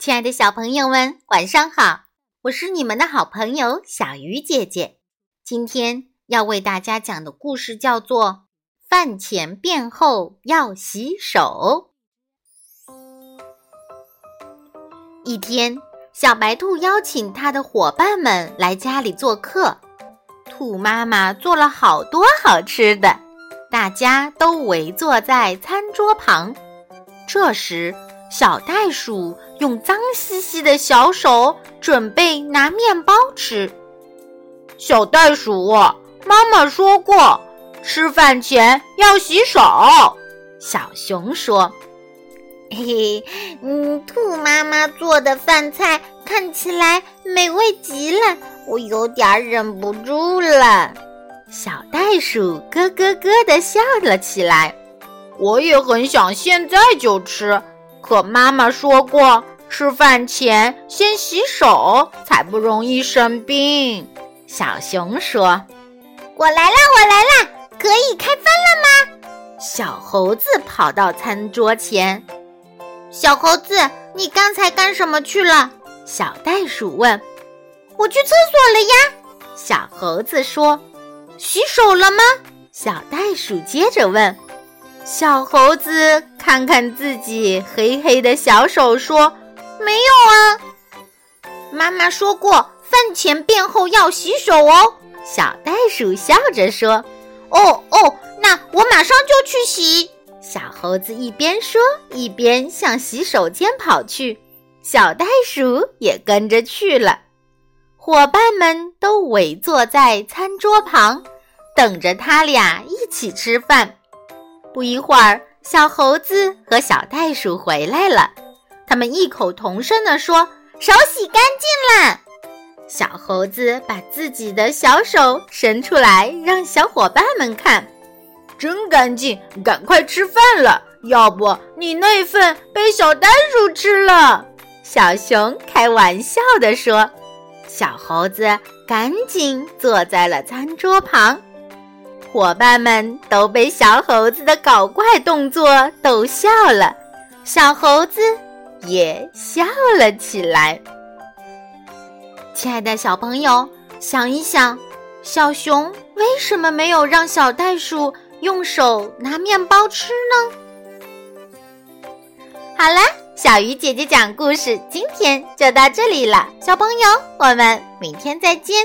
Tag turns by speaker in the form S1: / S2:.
S1: 亲爱的小朋友们，晚上好！我是你们的好朋友小鱼姐姐。今天要为大家讲的故事叫做《饭前便后要洗手》。一天，小白兔邀请它的伙伴们来家里做客，兔妈妈做了好多好吃的，大家都围坐在餐桌旁。这时，小袋鼠用脏兮兮的小手准备拿面包吃。
S2: 小袋鼠，妈妈说过，吃饭前要洗手。
S1: 小熊说：“
S3: 嘿嘿，嗯，兔妈妈做的饭菜看起来美味极了，我有点忍不住了。”
S1: 小袋鼠咯咯咯地笑了起来。
S2: 我也很想现在就吃。可妈妈说过，吃饭前先洗手才不容易生病。
S1: 小熊说：“
S3: 我来啦，我来啦，可以开饭了吗？”
S1: 小猴子跑到餐桌前。
S3: 小猴子，你刚才干什么去了？
S1: 小袋鼠问。
S3: 我去厕所了呀。
S1: 小猴子说。
S3: 洗手了吗？
S1: 小袋鼠接着问。小猴子看看自己黑黑的小手，说：“
S3: 没有啊。”妈妈说过，饭前便后要洗手哦。
S1: 小袋鼠笑着说：“
S3: 哦哦，那我马上就去洗。”
S1: 小猴子一边说，一边向洗手间跑去。小袋鼠也跟着去了。伙伴们都围坐在餐桌旁，等着他俩一起吃饭。不一会儿，小猴子和小袋鼠回来了。他们异口同声地说：“
S3: 手洗干净了。”
S1: 小猴子把自己的小手伸出来，让小伙伴们看，
S2: 真干净！赶快吃饭了，要不你那份被小袋鼠吃了。
S1: 小熊开玩笑地说。小猴子赶紧坐在了餐桌旁。伙伴们都被小猴子的搞怪动作逗笑了，小猴子也笑了起来。亲爱的小朋友，想一想，小熊为什么没有让小袋鼠用手拿面包吃呢？好了，小鱼姐姐讲故事，今天就到这里了。小朋友，我们明天再见。